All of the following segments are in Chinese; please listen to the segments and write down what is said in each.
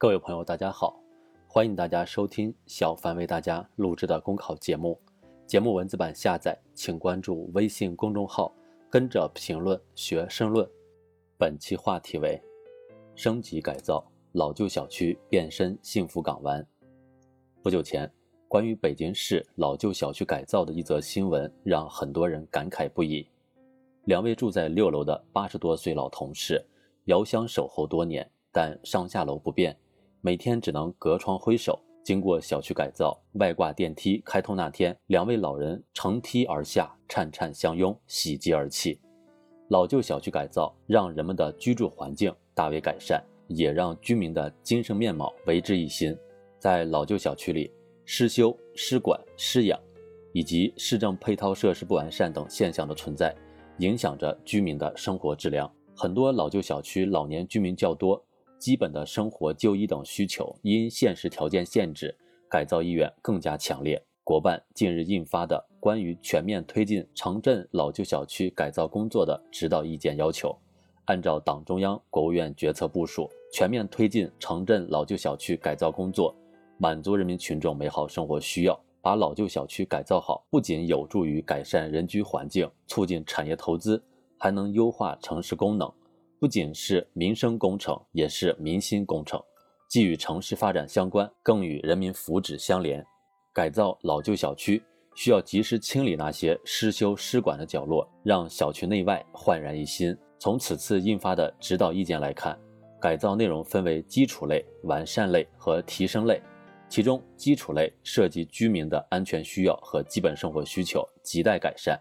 各位朋友，大家好，欢迎大家收听小凡为大家录制的公考节目。节目文字版下载，请关注微信公众号，跟着评论学申论。本期话题为：升级改造老旧小区变身幸福港湾。不久前，关于北京市老旧小区改造的一则新闻，让很多人感慨不已。两位住在六楼的八十多岁老同事，遥相守候多年，但上下楼不便，每天只能隔窗挥手。经过小区改造，外挂电梯开通那天，两位老人乘梯而下，颤颤相拥，喜极而泣。老旧小区改造让人们的居住环境大为改善，也让居民的精神面貌为之一新。在老旧小区里，失修、失管、失养，以及市政配套设施不完善等现象的存在。影响着居民的生活质量。很多老旧小区老年居民较多，基本的生活、就医等需求因现实条件限制，改造意愿更加强烈。国办近日印发的《关于全面推进城镇老旧小区改造工作的指导意见》要求，按照党中央、国务院决策部署，全面推进城镇老旧小区改造工作，满足人民群众美好生活需要。把老旧小区改造好，不仅有助于改善人居环境、促进产业投资，还能优化城市功能，不仅是民生工程，也是民心工程，既与城市发展相关，更与人民福祉相连。改造老旧小区需要及时清理那些失修失管的角落，让小区内外焕然一新。从此次印发的指导意见来看，改造内容分为基础类、完善类和提升类。其中，基础类涉及居民的安全需要和基本生活需求，亟待改善。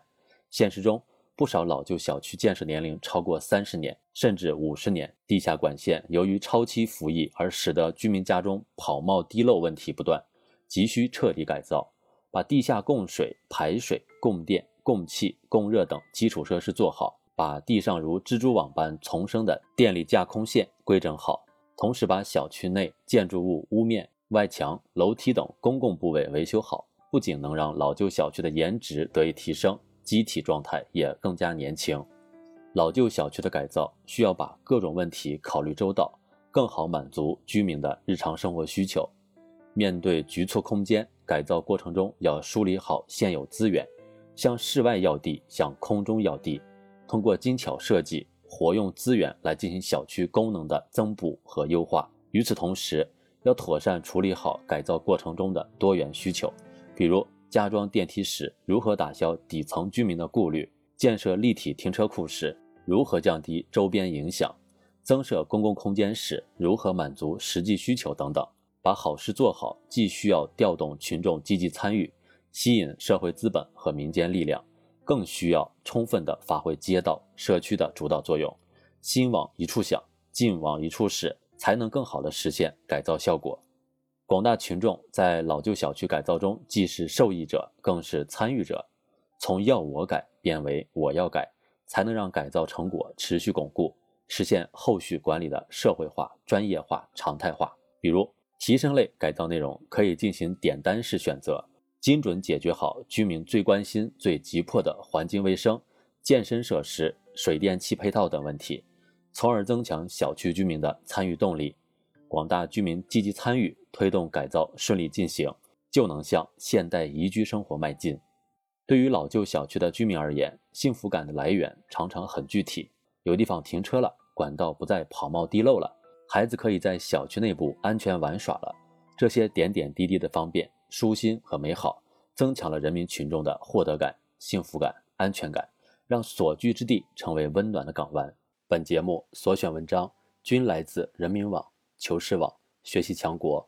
现实中，不少老旧小区建设年龄超过三十年，甚至五十年，地下管线由于超期服役而使得居民家中跑冒滴漏问题不断，急需彻底改造，把地下供水、排水、供电、供气、供热等基础设施做好，把地上如蜘蛛网般丛生的电力架空线规整好，同时把小区内建筑物屋面。外墙、楼梯等公共部位维修好，不仅能让老旧小区的颜值得以提升，机体状态也更加年轻。老旧小区的改造需要把各种问题考虑周到，更好满足居民的日常生活需求。面对局促空间，改造过程中要梳理好现有资源，向室外要地，向空中要地，通过精巧设计、活用资源来进行小区功能的增补和优化。与此同时，要妥善处理好改造过程中的多元需求，比如加装电梯时如何打消底层居民的顾虑，建设立体停车库时如何降低周边影响，增设公共空间时如何满足实际需求等等。把好事做好，既需要调动群众积极参与，吸引社会资本和民间力量，更需要充分的发挥街道、社区的主导作用。心往一处想，劲往一处使。才能更好地实现改造效果。广大群众在老旧小区改造中，既是受益者，更是参与者。从要我改变为我要改，才能让改造成果持续巩固，实现后续管理的社会化、专业化、常态化。比如，提升类改造内容可以进行点单式选择，精准解决好居民最关心、最急迫的环境卫生、健身设施、水电气配套等问题。从而增强小区居民的参与动力，广大居民积极参与，推动改造顺利进行，就能向现代宜居生活迈进。对于老旧小区的居民而言，幸福感的来源常常很具体，有地方停车了，管道不再跑冒滴漏了，孩子可以在小区内部安全玩耍了，这些点点滴滴的方便、舒心和美好，增强了人民群众的获得感、幸福感、安全感，让所居之地成为温暖的港湾。本节目所选文章均来自人民网、求是网、学习强国。